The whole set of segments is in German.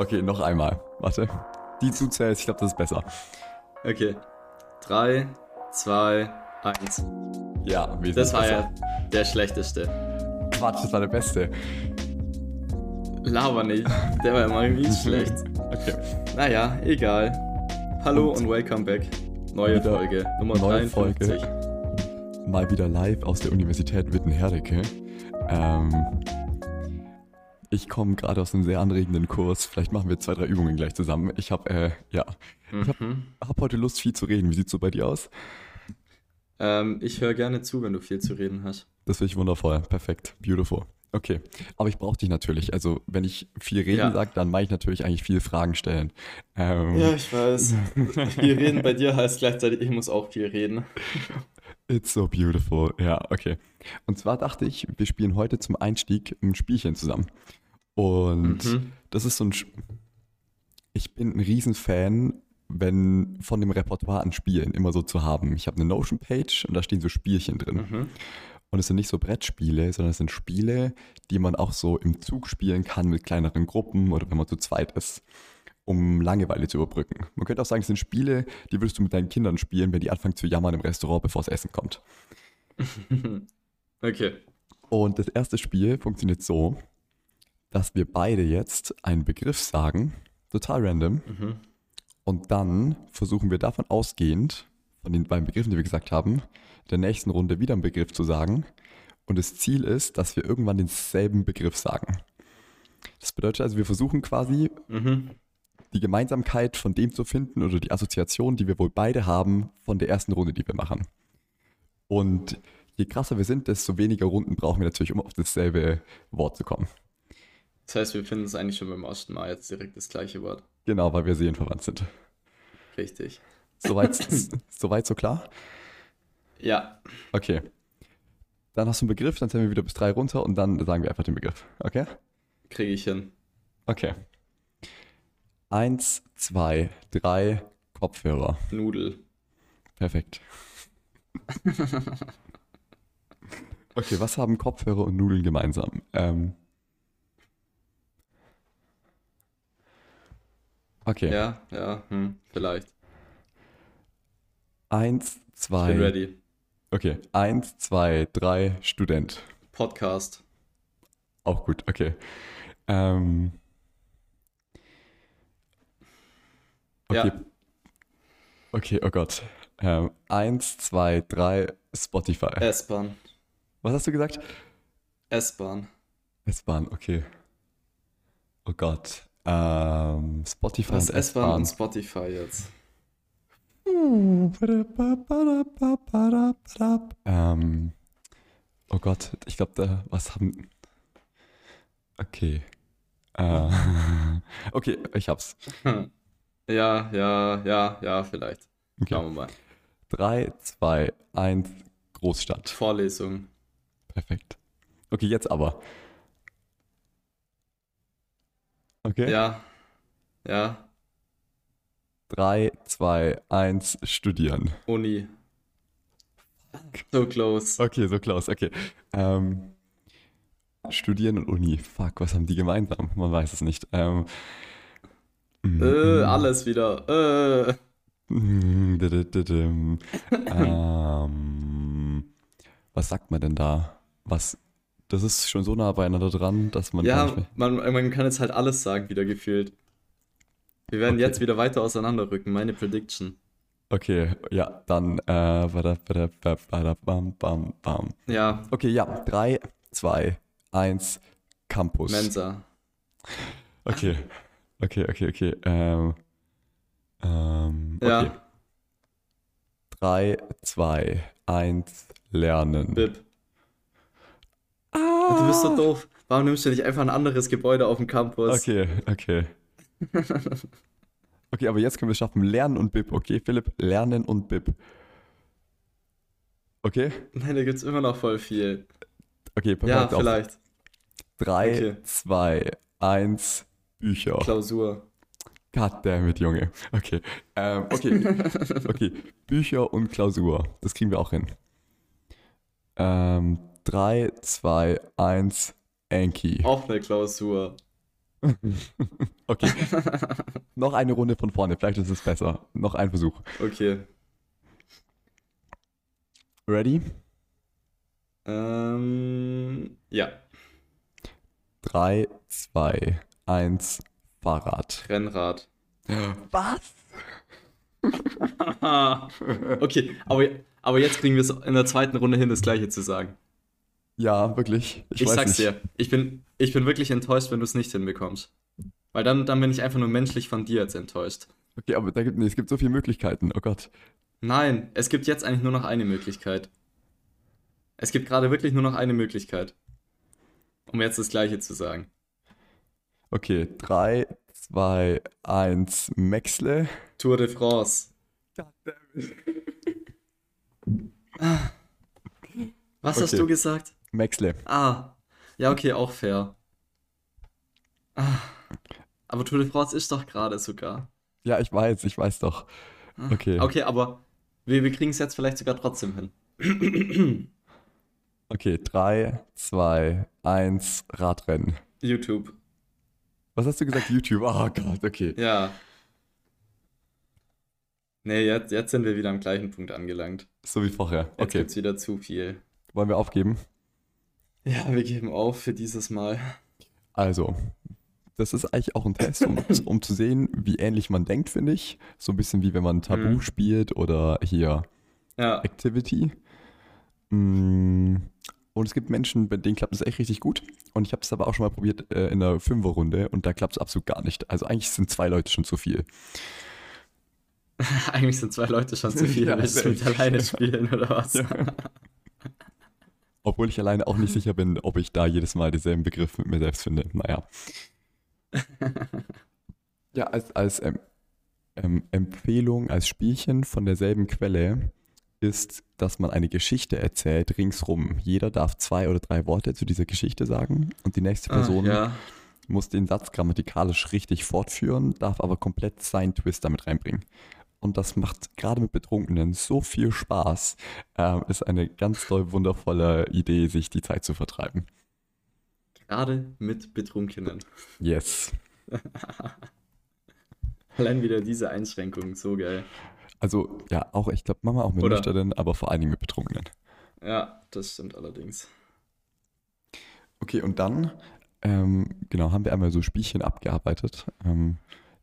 Okay, noch einmal. Warte. Die zuzählst, ich glaube, das ist besser. Okay. 3, 2, 1. Ja, wir Das war besser. ja der schlechteste. Quatsch, das war der beste. Laber nicht. Der war immer mies schlecht. Okay. Naja, egal. Hallo Und und, welcome back. Neue Folge, Nummer neue 53. Mal wieder live aus der Universität Witten-Herdecke. Ähm, ich komme gerade aus einem sehr anregenden Kurs. Vielleicht machen wir zwei, drei Übungen gleich zusammen. Ich habe, äh, ja, ich habe Mhm. hab heute Lust, viel zu reden. Wie sieht's so bei dir aus? Ähm, ich höre gerne zu, wenn du viel zu reden hast. Das finde ich wundervoll. Perfekt. Beautiful. Okay. Aber ich brauche dich natürlich. Also, wenn ich viel reden Ja. sage, dann mache ich natürlich eigentlich viele Fragen stellen. Ähm, Ja, ich weiß. viel reden bei dir heißt gleichzeitig, ich muss auch viel reden. It's so beautiful. Ja, okay. Und zwar dachte ich, wir spielen heute zum Einstieg ein Spielchen zusammen. Und Mhm. das ist so ein. Sch- Ich bin ein Riesenfan, wenn von dem Repertoire an Spielen immer so zu haben. Ich habe eine Notion-Page und da stehen so Spielchen drin. Mhm. Und es sind nicht so Brettspiele, sondern es sind Spiele, die man auch so im Zug spielen kann mit kleineren Gruppen oder wenn man zu zweit ist, um Langeweile zu überbrücken. Man könnte auch sagen, es sind Spiele, die würdest du mit deinen Kindern spielen, wenn die anfangen zu jammern im Restaurant, bevor das Essen kommt. Okay. Und das erste Spiel funktioniert so, dass wir beide jetzt einen Begriff sagen, total random, Mhm. und dann versuchen wir davon ausgehend, von den beiden Begriffen, die wir gesagt haben, in der nächsten Runde wieder einen Begriff zu sagen. Und das Ziel ist, dass wir irgendwann denselben Begriff sagen. Das bedeutet also, wir versuchen quasi Mhm. die Gemeinsamkeit von dem zu finden oder die Assoziation, die wir wohl beide haben von der ersten Runde, die wir machen. Und je krasser wir sind, desto weniger Runden brauchen wir natürlich, um auf dasselbe Wort zu kommen. Das heißt, wir finden es eigentlich schon beim ersten Mal jetzt direkt das gleiche Wort. Genau, weil wir seelenverwandt sind. Richtig. Soweit, soweit so klar? Ja. Okay. Dann hast du einen Begriff, dann zählen wir wieder bis drei runter und dann sagen wir einfach den Begriff. Okay? Kriege ich hin. Okay. Eins, zwei, drei, Kopfhörer. Nudel. Perfekt. Okay, was haben Kopfhörer und Nudeln gemeinsam? Ähm, okay. Ja, ja, hm, vielleicht. Eins, Ich bin zwei. ready. Okay. Eins, zwei, drei, Student. Podcast. Auch gut, okay. Ähm, okay. Ja. Okay, oh Gott. Ähm, eins, zwei, drei, Spotify. S-Bahn. Was hast du gesagt? S-Bahn. S-Bahn, okay. Oh Gott. Ähm, Spotify Was und S-Bahn und Spotify jetzt? Ähm, oh Gott, ich glaube, da, was haben. Okay. Äh, okay, ich hab's. Ja, ja, ja, ja, vielleicht. Okay. Schauen wir mal. 3, 2, 1, Großstadt. Vorlesung. Perfekt. Okay, jetzt aber. Okay. Ja. Ja. 3, 2, 1, studieren. Uni. So close. Okay, so Klaus, okay. Ähm, studieren und Uni. Fuck, was haben die gemeinsam? Man weiß es nicht. Ähm, mm, Äh, alles wieder. Äh. mm, ähm, was sagt man denn da? Was? Das ist schon so nah beieinander dran, dass man Ja, man, man kann jetzt halt alles sagen, wieder gefühlt. Wir werden Okay. jetzt wieder weiter auseinanderrücken, meine Prediction. Okay, ja, dann äh, bam, bam, bam. Ja, Okay, ja, 3, 2, 1, Campus. Mensa. Okay, okay, okay, okay. Ähm, ähm, okay. Ja, 3, 2, 1, lernen. Bib. Du bist so doof. Warum nimmst du nicht einfach ein anderes Gebäude auf dem Campus? Okay, okay. Okay, aber jetzt können wir es schaffen. Lernen und Bib. Okay, Philipp, lernen und Bib. Okay? Nein, da gibt's immer noch voll viel. Okay, Ja, perfekt. vielleicht. 3, Okay. 2, 1, Bücher. Klausur. Goddammit, Junge. Okay. Ähm, okay. okay. Bücher und Klausur. Das kriegen wir auch hin. Ähm, 3, 2, 1, Anki. Eine Klausur. okay, noch eine Runde von vorne, vielleicht ist es besser. Noch ein Versuch. Okay. Ready? Ähm, ja. 3, 2, 1, Fahrrad. Rennrad. Was? okay, aber, aber jetzt kriegen wir es in der zweiten Runde hin, das Gleiche zu sagen. Ja, wirklich. Ich, sag's dir, ich bin, ich bin wirklich enttäuscht, wenn du es nicht hinbekommst. Weil dann, dann bin ich einfach nur menschlich von dir jetzt enttäuscht. Okay, aber da gibt, nee, es gibt so viele Möglichkeiten. Oh Gott. Nein, es gibt jetzt eigentlich nur noch eine Möglichkeit. Es gibt gerade wirklich nur noch eine Möglichkeit. Um jetzt das Gleiche zu sagen. Okay, 3, 2, 1, Maxle. Tour de France. Was hast Okay. du gesagt? Maxle. Ah, ja, okay, auch fair. Ah, aber Tour de France ist doch gerade sogar. Ja, ich weiß, ich weiß doch. Ah, Okay. Okay, aber wir, wir kriegen es jetzt vielleicht sogar trotzdem hin. Okay, 3, 2, 1, Radrennen. YouTube. Was hast du gesagt? YouTube. Oh Gott, okay. Ja. Nee, jetzt, jetzt sind wir wieder am gleichen Punkt angelangt. So wie vorher. Jetzt Okay, gibt's wieder zu viel. Wollen wir aufgeben? Ja, wir geben auf für dieses Mal. Also, das ist eigentlich auch ein Test, um, um zu sehen, wie ähnlich man denkt, finde ich. So ein bisschen wie wenn man Tabu Mhm. spielt oder hier Ja, Activity. Mm, Und es gibt Menschen, bei denen klappt es echt richtig gut. Und ich habe es aber auch schon mal probiert äh, in der Fünferrunde und da klappt es absolut gar nicht. Also eigentlich sind zwei Leute schon zu viel. eigentlich sind zwei Leute schon zu viel. Ja, Willst du mit alleine spielen oder was? Ja. Obwohl ich alleine auch nicht sicher bin, ob ich da jedes Mal denselben Begriff mit mir selbst finde. Naja. Ja, als, als ähm, ähm, Empfehlung, als Spielchen von derselben Quelle ist, dass man eine Geschichte erzählt ringsrum. Jeder darf zwei oder drei Worte zu dieser Geschichte sagen und die nächste Ah, Person ja. muss den Satz grammatikalisch richtig fortführen, darf aber komplett seinen Twist damit reinbringen. Und das macht gerade mit Betrunkenen so viel Spaß. Ähm, ist eine ganz toll wundervolle Idee, sich die Zeit zu vertreiben. Gerade mit Betrunkenen. Yes. Allein wieder diese Einschränkung, so geil. Also ja, auch, ich glaube, Mama auch mit Oder- Nüchternen, aber vor allen Dingen mit Betrunkenen. Ja, das stimmt allerdings. Okay, und dann, ähm, genau, haben wir einmal so Spielchen abgearbeitet. Ähm,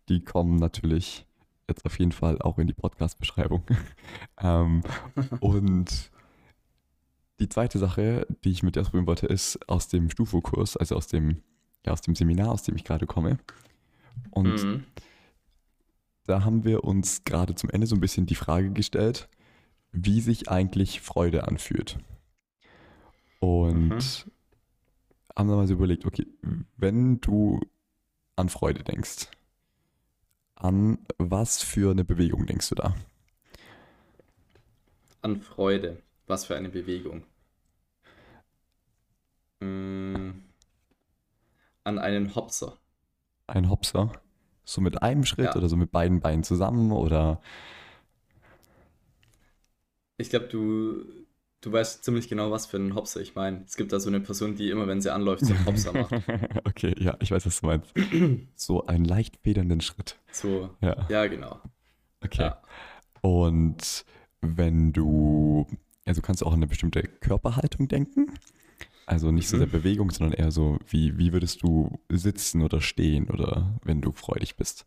die kommen natürlich jetzt auf jeden Fall auch in die Podcast-Beschreibung. ähm, und die zweite Sache, die ich mit dir ausprobieren wollte, ist aus dem Stufo-Kurs, also aus dem, ja, aus dem Seminar, aus dem ich gerade komme. Und Mhm. da haben wir uns gerade zum Ende so ein bisschen die Frage gestellt, wie sich eigentlich Freude anfühlt. Und Mhm. haben dann mal so überlegt, okay, wenn du an Freude denkst, an was für eine Bewegung denkst du da? An Freude. Was für eine Bewegung. Mm, An einen Hopser. Ein Hopser? So mit einem Schritt Ja. oder so mit beiden Beinen zusammen oder Ich glaube, du, du weißt ziemlich genau, was für einen Hopser ich meine. Es gibt da so eine Person, die immer, wenn sie anläuft, so einen Hopser macht. okay, ja, ich weiß, was du meinst. So einen leicht federnden Schritt. So, Ja, ja, genau. okay. Ja. Und wenn du, also kannst du auch an eine bestimmte Körperhaltung denken? Also nicht so Mhm. der Bewegung, sondern eher so, wie, wie würdest du sitzen oder stehen oder wenn du freudig bist?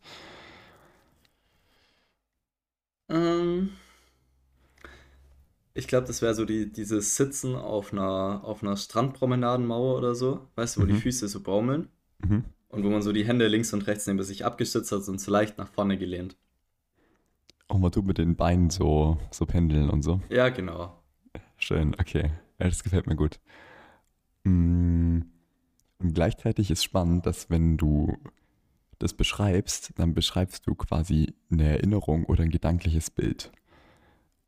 Ähm, ich glaube, das wäre so die, dieses Sitzen auf einer, auf einer Strandpromenadenmauer oder so. Weißt du, wo die Mhm. Füße so baumeln Mhm. und wo man so die Hände links und rechts neben sich abgestützt hat und so leicht nach vorne gelehnt. Auch mal du mit den Beinen so, so pendeln und so. Ja, genau. Schön, okay. Ja, das gefällt mir gut. Mm, Und gleichzeitig ist spannend, dass wenn du das beschreibst, dann beschreibst du quasi eine Erinnerung oder ein gedankliches Bild.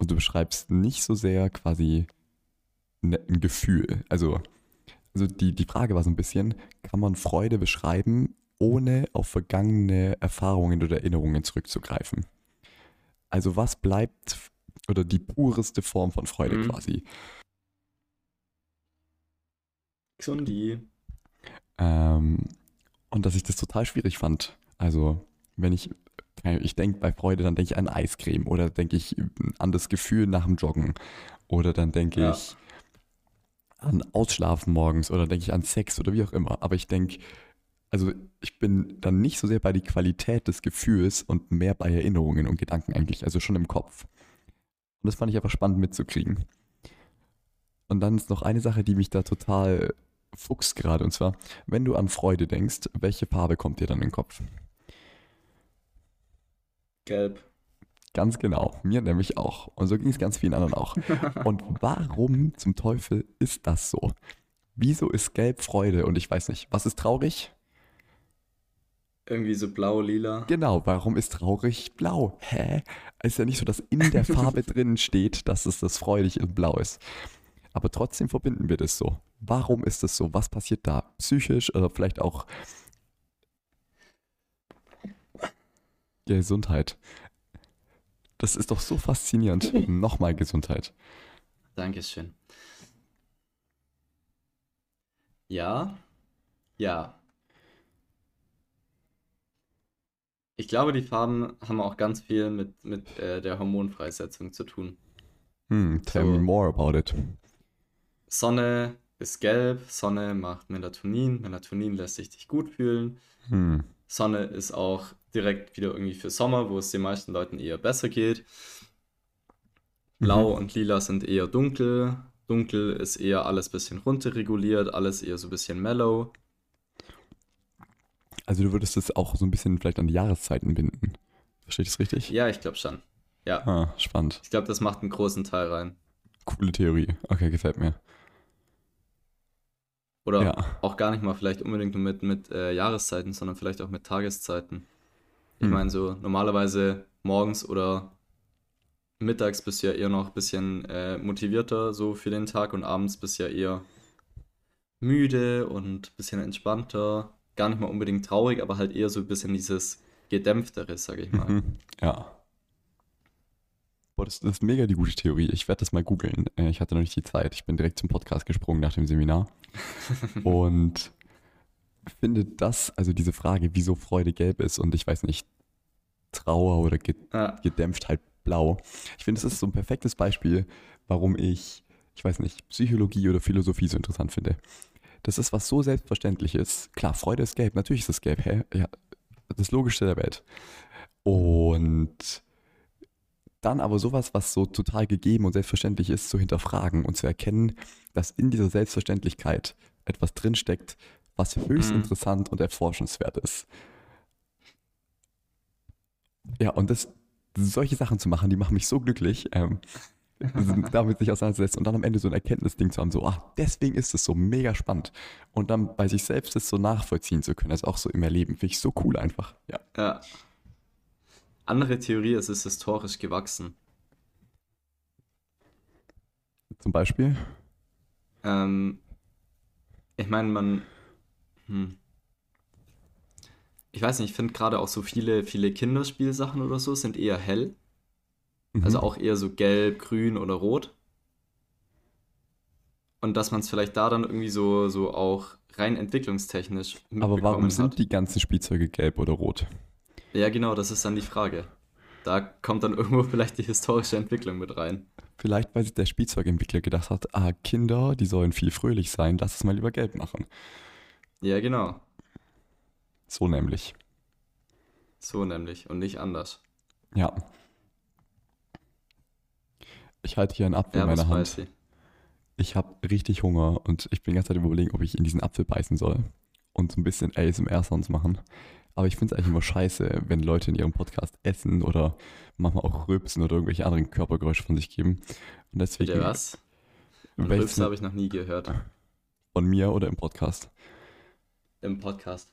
Und du beschreibst nicht so sehr quasi ne- ein Gefühl. Also, also die, die Frage war so ein bisschen, kann man Freude beschreiben, ohne auf vergangene Erfahrungen oder Erinnerungen zurückzugreifen? Also was bleibt oder die pureste Form von Freude Mhm. quasi? Xundi. Ähm, Und dass ich das total schwierig fand. Also, wenn ich, ich denke bei Freude, dann denke ich an Eiscreme oder denke ich an das Gefühl nach dem Joggen. Oder dann denke Ja. ich an Ausschlafen morgens oder denke ich an Sex oder wie auch immer. Aber ich denke, also ich bin dann nicht so sehr bei die Qualität des Gefühls und mehr bei Erinnerungen und Gedanken eigentlich, also schon im Kopf. Und das fand ich einfach spannend mitzukriegen. Und dann ist noch eine Sache, die mich da total fuchst gerade, und zwar, wenn du an Freude denkst, welche Farbe kommt dir dann in den Kopf? Gelb. Ganz genau, mir nämlich auch. Und so ging es ganz vielen anderen auch. Und warum zum Teufel ist das so? Wieso ist Gelb Freude? Und ich weiß nicht, was ist traurig? Irgendwie so blau, lila. Genau, warum ist traurig blau? Hä? Es ist ja nicht so, dass in der Farbe drin steht, dass es das freudig und blau ist. Aber trotzdem verbinden wir das so. Warum ist das so? Was passiert da? Psychisch oder vielleicht auch Gesundheit. Das ist doch so faszinierend. Nochmal Gesundheit. Dankeschön. Ja, ja. Ich glaube, die Farben haben auch ganz viel mit, mit äh, der Hormonfreisetzung zu tun. Hm, tell me So. more about it. Sonne ist gelb, Sonne macht Melatonin, Melatonin lässt sich dich gut fühlen. Hm. Sonne ist auch direkt wieder irgendwie für Sommer, wo es den meisten Leuten eher besser geht. Blau und Lila sind eher dunkel. Dunkel ist eher alles bisschen runterreguliert, alles eher so ein bisschen mellow. Also du würdest das auch so ein bisschen vielleicht an die Jahreszeiten binden. Verstehe ich das richtig? Ja, ich glaube schon. Ja, Ah, spannend. ich glaube, das macht einen großen Teil rein. Coole Theorie. Okay, gefällt mir. Oder Ja. auch gar nicht mal vielleicht unbedingt nur mit, mit äh, Jahreszeiten, sondern vielleicht auch mit Tageszeiten. Ich Hm. meine, so normalerweise morgens oder mittags bist du ja eher noch ein bisschen äh, motivierter so für den Tag und abends bist du ja eher müde und ein bisschen entspannter. Gar nicht mal unbedingt traurig, aber halt eher so ein bisschen dieses gedämpftere, sag ich mal. Mhm. Ja. Boah, das, das ist mega die gute Theorie. Ich werde das mal googeln. Äh, Ich hatte noch nicht die Zeit. Ich bin direkt zum Podcast gesprungen nach dem Seminar. Und finde das, also diese Frage, wieso Freude gelb ist und ich weiß nicht, Trauer oder gedämpft halt blau. Ich finde, das ist so ein perfektes Beispiel, warum ich, ich weiß nicht, Psychologie oder Philosophie so interessant finde. Das ist was so Selbstverständliches. Klar, Freude ist gelb, natürlich ist es gelb, hä? Ja, das Logischste der Welt. Und dann aber sowas, was so total gegeben und selbstverständlich ist, zu hinterfragen und zu erkennen, dass in dieser Selbstverständlichkeit etwas drinsteckt, was höchst Mhm. interessant und erforschenswert ist. Ja, und das, solche Sachen zu machen, die machen mich so glücklich, ähm, damit sich auseinandersetzen und dann am Ende so ein Erkenntnisding zu haben, so, ah, deswegen ist es so mega spannend. Und dann bei sich selbst das so nachvollziehen zu können, also auch so im Erleben, finde ich so cool einfach. Ja. ja. Andere Theorie, es ist historisch gewachsen. Zum Beispiel. Ähm, ich meine, man. Hm. Ich weiß nicht, ich finde gerade auch so viele, viele Kinderspielsachen oder so sind eher hell. Mhm. Also auch eher so gelb, grün oder rot. Und dass man es vielleicht da dann irgendwie so, so auch rein entwicklungstechnisch Aber warum mitbekommen sind hat. die ganzen Spielzeuge gelb oder rot? Ja, genau, das ist dann die Frage. Da kommt dann irgendwo vielleicht die historische Entwicklung mit rein. Vielleicht, weil sich der Spielzeugentwickler gedacht hat, ah, Kinder, die sollen viel fröhlich sein, lass es mal lieber gelb machen. Ja, genau. So nämlich. So nämlich und nicht anders. Ja. Ich halte hier einen Apfel Ja, in meiner Hand. ich. Ich habe richtig Hunger und ich bin die ganze Zeit überlegen, ob ich in diesen Apfel beißen soll und so ein bisschen ASMR-Sounds machen. Aber ich finde es eigentlich immer scheiße, wenn Leute in ihrem Podcast essen oder manchmal auch rülpsen oder irgendwelche anderen Körpergeräusche von sich geben. Und deswegen Bitte was? Rülpse habe ich noch nie gehört. von mir oder im Podcast. Im Podcast.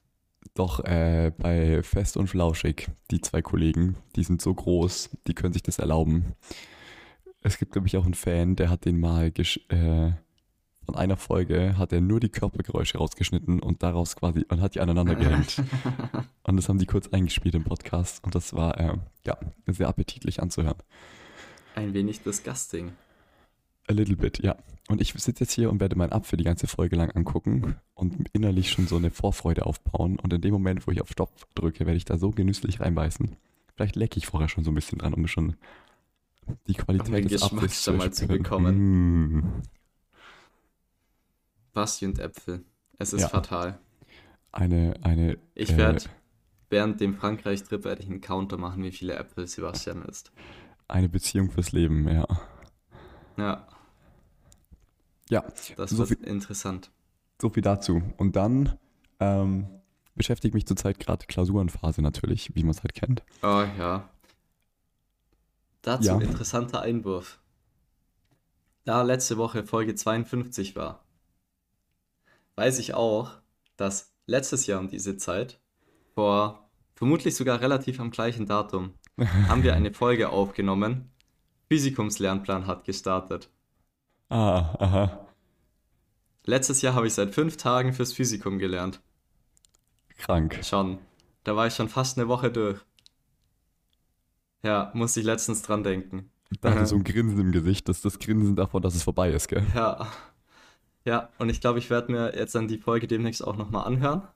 Doch äh, bei Fest und Flauschig, die zwei Kollegen, die sind so groß, die können sich das erlauben. Es gibt, glaube ich, auch einen Fan, der hat den mal gesch äh, von einer Folge hat er nur die Körpergeräusche rausgeschnitten und daraus quasi und hat die aneinander gehängt. und das haben die kurz eingespielt im Podcast und das war äh, ja sehr appetitlich anzuhören. Ein wenig disgusting. A little bit, ja. Und ich sitze jetzt hier und werde meinen Apfel die ganze Folge lang angucken und innerlich schon so eine Vorfreude aufbauen. Und in dem Moment, wo ich auf Stopp drücke, werde ich da so genüsslich reinbeißen. Vielleicht lecke ich vorher schon so ein bisschen dran, um schon die Qualität Um des Apfels schon mal zu bekommen. Mm. Basti und Äpfel. Es ist Ja. fatal. Eine, eine, Ich Äh. werde während dem Frankreich-Trip werde ich einen Counter machen, wie viele Äpfel Sebastian isst. eine Beziehung fürs Leben, ja. Ja, Ja, das So wird interessant. so viel dazu. Und dann ähm, beschäftigt mich zurzeit gerade Klausurenphase natürlich, wie man es halt kennt. Oh ja. Dazu Ja. interessanter Einwurf. Da letzte Woche Folge 52 war, weiß ich auch, dass letztes Jahr um diese Zeit, vor vermutlich sogar relativ am gleichen Datum, haben wir eine Folge aufgenommen. Physikumslernplan hat gestartet. Ah, aha. Letztes Jahr habe ich seit fünf Tagen fürs Physikum gelernt. Krank. Schon. Da war ich schon fast eine Woche durch. Ja, musste ich letztens dran denken. Da hatte so ein Grinsen im Gesicht, das ist das Grinsen davon, dass es vorbei ist, gell? Ja. Ja, und ich glaube, ich werde mir jetzt dann die Folge demnächst auch nochmal anhören,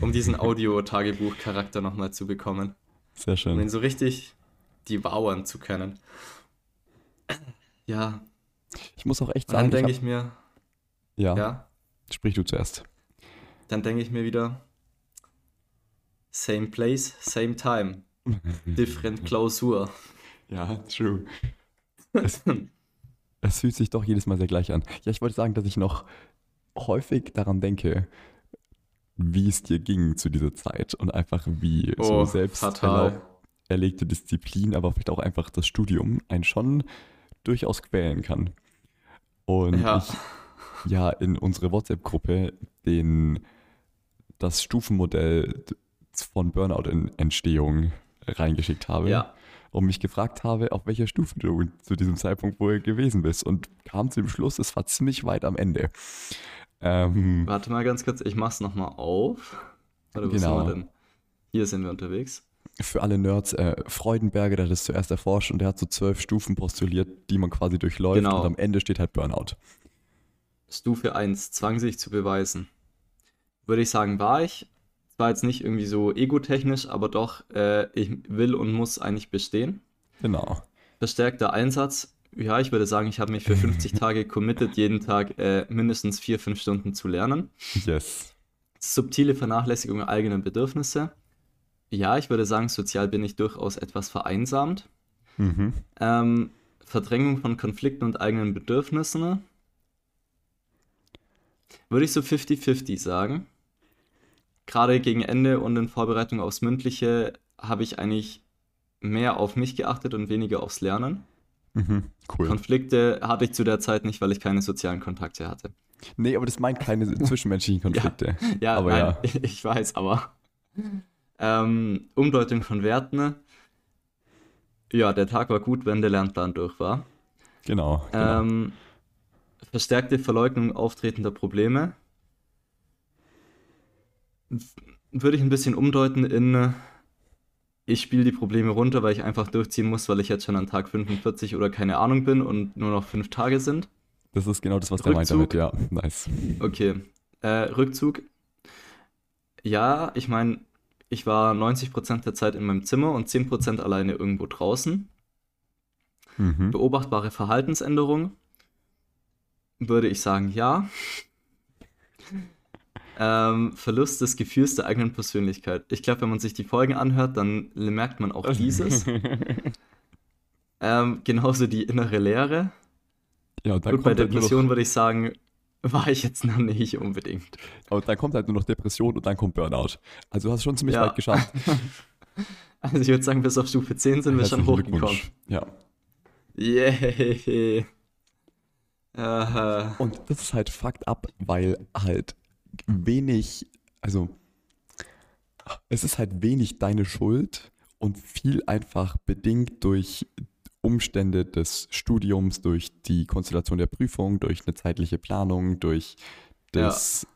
um diesen Audio-Tagebuch-Charakter nochmal zu bekommen. Sehr Um schön. ihn so richtig devouren zu können. Ja, Ich muss auch echt und dann sagen, denke ich ich mir, ja, ja, sprich du zuerst. dann denke ich mir wieder, same place, same time, different Klausur. Ja, true. Es, es fühlt sich doch jedes Mal sehr gleich an. Ja, ich wollte sagen, dass ich noch häufig daran denke, wie es dir ging zu dieser Zeit und einfach wie so Oh, selbst fatal. erlegte Disziplin, aber vielleicht auch einfach das Studium einen schon durchaus quälen kann. Und Ja. ich ja in unsere WhatsApp-Gruppe den das Stufenmodell von Burnout-Entstehung reingeschickt habe Ja, und mich gefragt habe, auf welcher Stufe du zu diesem Zeitpunkt wohl gewesen bist und kam zu dem Schluss, es war ziemlich weit am Ende. Ähm, warte mal ganz kurz, ich mach's nochmal auf. Oder wo Genau. sind wir denn? Hier sind wir unterwegs. Für alle Nerds, äh, Freudenberger, der hat das zuerst erforscht und der hat so zwölf Stufen postuliert, die man quasi durchläuft Genau. und am Ende steht halt Burnout. Stufe 1, Zwang sich zu beweisen. Würde ich sagen, war ich. Zwar jetzt nicht irgendwie so egotechnisch, aber doch, äh, ich will und muss eigentlich bestehen. Genau. Verstärkter Einsatz. Ja, ich würde sagen, ich habe mich für 50 Tage committed, jeden Tag äh, mindestens 4, 5 Stunden zu lernen. Yes. Subtile Vernachlässigung eigener Bedürfnisse. Ja, ich würde sagen, sozial bin ich durchaus etwas vereinsamt. Mhm. Ähm, Verdrängung von Konflikten und eigenen Bedürfnissen. Würde ich so 50-50 sagen. Gerade gegen Ende und in Vorbereitung aufs Mündliche habe ich eigentlich mehr auf mich geachtet und weniger aufs Lernen. Mhm. Cool. Konflikte hatte ich zu der Zeit nicht, weil ich keine sozialen Kontakte hatte. nee, aber das meint keine zwischenmenschlichen Konflikte. Ja, Aber nein, ja. ich weiß, aber ähm, Umdeutung von Werten. Ja, der Tag war gut, wenn der Lernplan durch war. Genau. genau. Ähm, verstärkte Verleugnung auftretender Probleme. Würde ich ein bisschen umdeuten in, ich spiele die Probleme runter, weil ich einfach durchziehen muss, weil ich jetzt schon an Tag 45 oder keine Ahnung bin und nur noch fünf Tage sind. das ist genau das, was der meint damit, Rückzug. ja. Nice. Okay. Äh, Rückzug. Ja, ich meine, ich war 90% der Zeit in meinem Zimmer und 10% alleine irgendwo draußen. Mhm. Beobachtbare Verhaltensänderung. Würde ich sagen, ja. Ähm, Verlust des Gefühls der eigenen Persönlichkeit. Ich glaube, wenn man sich die Folgen anhört, dann merkt man auch dieses. ähm, genauso die innere Leere. ja, Gut, bei Depression würde ich sagen, war ich jetzt noch nicht unbedingt. aber dann kommt halt nur noch Depression und dann kommt Burnout. Also du hast schon ziemlich Ja. weit geschafft. Also ich würde sagen, bis auf Stufe 10 sind wir schon hochgekommen. Ja. Yay. Aha. Und das ist halt fucked up, weil halt wenig, also es ist halt wenig deine Schuld und viel einfach bedingt durch Umstände des Studiums, durch die Konstellation der Prüfung, durch eine zeitliche Planung, durch das,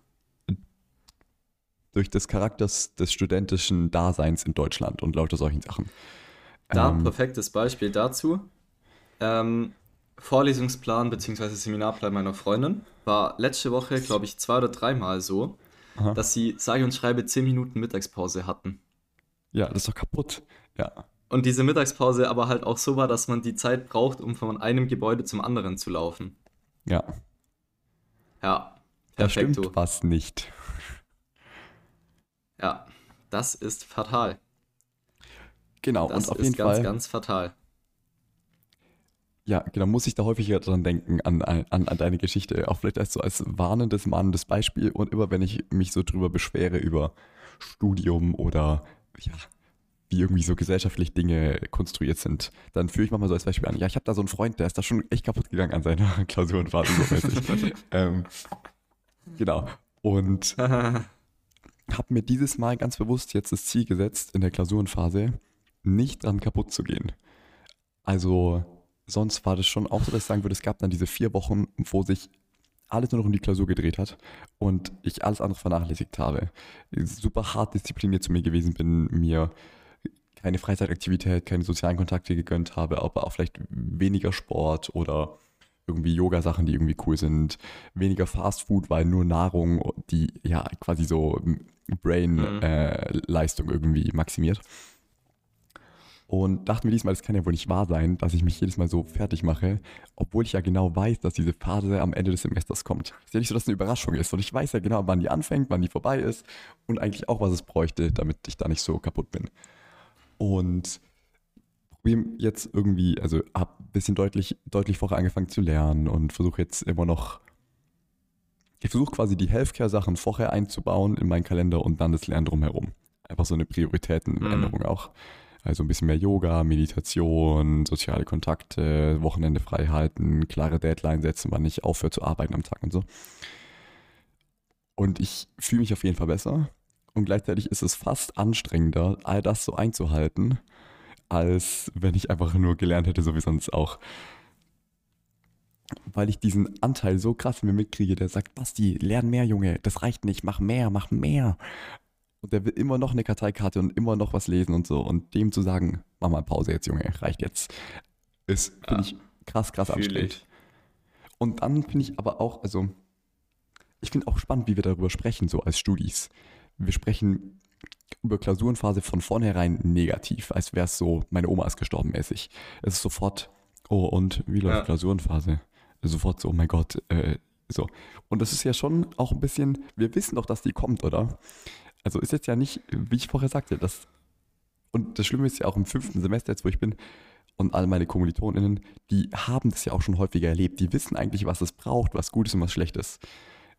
durch des Charakters des studentischen Daseins in Deutschland und lauter solchen Sachen. Da, Ähm, perfektes Beispiel dazu. Ähm, Vorlesungsplan bzw. Seminarplan meiner Freundin war letzte Woche, glaube ich, zwei oder dreimal so, Aha. dass sie sage und schreibe 10 Minuten Mittagspause hatten. Ja, das ist doch kaputt. Ja. Und diese Mittagspause aber halt auch so war, dass man die Zeit braucht, um von einem Gebäude zum anderen zu laufen. Ja. Ja, Da perfekto. stimmt was nicht. Ja, das ist fatal. Genau, Das und auf ist jeden ganz, Fall. ganz fatal. Ja, genau, muss ich da häufiger dran denken, an, an, an deine Geschichte. Auch vielleicht als so als warnendes, mahnendes Beispiel. Und immer wenn ich mich so drüber beschwere über Studium oder ja, wie irgendwie so gesellschaftlich Dinge konstruiert sind, dann führe ich manchmal so als Beispiel an. Ja, ich habe da so einen Freund, der ist da schon echt kaputt gegangen an seiner Klausurenphase. So ähm, genau. Und habe mir dieses Mal ganz bewusst jetzt das Ziel gesetzt, in der Klausurenphase nicht dran kaputt zu gehen. Also sonst war das schon auch so, dass ich sagen würde, es gab dann diese vier Wochen, wo sich alles nur noch um die Klausur gedreht hat und ich alles andere vernachlässigt habe. Super hart diszipliniert zu mir gewesen bin, mir keine Freizeitaktivität, keine sozialen Kontakte gegönnt habe, aber auch vielleicht weniger Sport oder irgendwie Yoga-Sachen, die irgendwie cool sind, weniger Fastfood, weil nur Nahrung, die ja quasi so Mhm. Brain-Leistung irgendwie maximiert. Und dachte mir diesmal, das kann ja wohl nicht wahr sein, dass ich mich jedes Mal so fertig mache, obwohl ich ja genau weiß, dass diese Phase am Ende des Semesters kommt. ist ja nicht so, dass es eine Überraschung ist. Und ich weiß ja genau, wann die anfängt, wann die vorbei ist und eigentlich auch, was es bräuchte, damit ich da nicht so kaputt bin. Und probiere jetzt irgendwie, also habe ein bisschen deutlich, deutlich vorher angefangen zu lernen und versuche jetzt immer noch, ich versuche quasi die Healthcare-Sachen vorher einzubauen in meinen Kalender und dann das Lernen drumherum. Einfach so eine Prioritätenänderung auch. Also ein bisschen mehr Yoga, Meditation, soziale Kontakte, Wochenende frei halten, klare Deadline setzen, wann ich aufhöre zu arbeiten am Tag und so. Und ich fühle mich auf jeden Fall besser. Und gleichzeitig ist es fast anstrengender, all das so einzuhalten, als wenn ich einfach nur gelernt hätte, so wie sonst auch. Weil ich diesen Anteil so krass in mir mitkriege, der sagt, Basti, lern mehr, Junge, das reicht nicht, mach mehr, mach mehr. Und der will immer noch eine Karteikarte und immer noch was lesen und so. Und dem zu sagen, mach mal Pause jetzt, Junge, reicht jetzt, ist, finde Ja, ich, krass, krass anstrengend. Und dann finde ich aber auch, also, ich finde auch spannend, wie wir darüber sprechen, so als Studis. Wir sprechen über Klausurenphase von vornherein negativ, als wäre es so, meine Oma ist gestorben mäßig. Es ist sofort, oh, und wie läuft Ja. Klausurenphase? Sofort so, oh mein Gott, äh, so. Und das ist ja schon auch ein bisschen, wir wissen doch, dass die kommt, oder? Also ist jetzt ja nicht, wie ich vorher sagte, das, und das Schlimme ist ja auch im fünften Semester jetzt, wo ich bin, und all meine KommilitonInnen, die haben das ja auch schon häufiger erlebt. Die wissen eigentlich, was es braucht, was gut ist und was schlecht ist.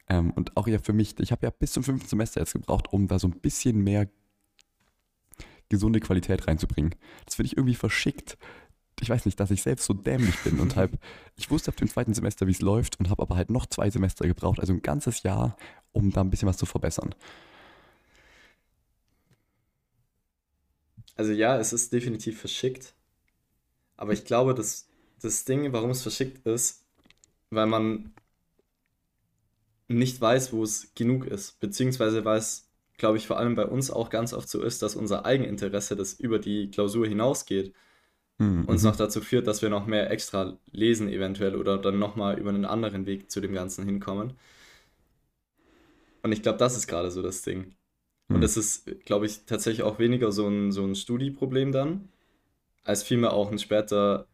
Ähm, und auch ja für mich, ich habe ja bis zum fünften Semester jetzt gebraucht, um da so ein bisschen mehr gesunde Qualität reinzubringen. Das finde ich irgendwie verschickt. Ich weiß nicht, dass ich selbst so dämlich bin und halt, ich wusste ab dem zweiten Semester, wie es läuft und habe aber halt noch zwei Semester gebraucht, also ein ganzes Jahr, um da ein bisschen was zu verbessern. Also ja, es ist definitiv verschickt. Aber ich glaube, dass das Ding, warum es verschickt ist, weil man nicht weiß, wo es genug ist. Beziehungsweise weil es, glaube ich, vor allem bei uns auch ganz oft so ist, dass unser Eigeninteresse, das über die Klausur hinausgeht, Mhm. uns noch dazu führt, dass wir noch mehr extra lesen eventuell oder dann nochmal über einen anderen Weg zu dem Ganzen hinkommen. Und ich glaube, das ist gerade so das Ding. Und Mhm. das ist, glaube ich, tatsächlich auch weniger so ein, so ein Studieproblem dann, als vielmehr auch ein später,